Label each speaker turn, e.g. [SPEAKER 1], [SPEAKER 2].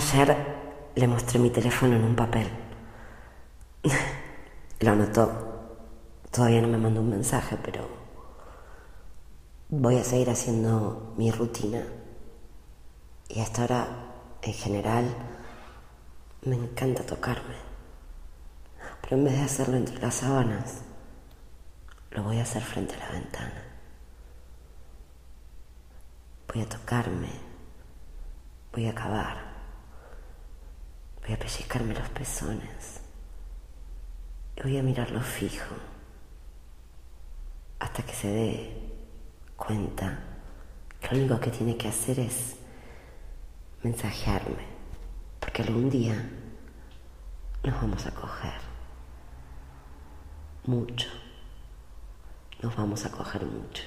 [SPEAKER 1] Ayer le mostré mi teléfono en un papel. Lo notó. Todavía no me mandó un mensaje, pero voy a seguir haciendo mi rutina. Y hasta ahora, en general, me encanta tocarme. Pero en vez de hacerlo entre las sábanas, lo voy a hacer frente a la ventana. Voy a tocarme. Voy a acabar. Voy a pellizcarme los pezones. Y voy a mirarlo fijo. Hasta que se dé cuenta que lo único que tiene que hacer es mensajearme. Porque algún día nos vamos a coger. Mucho. Nos vamos a coger mucho.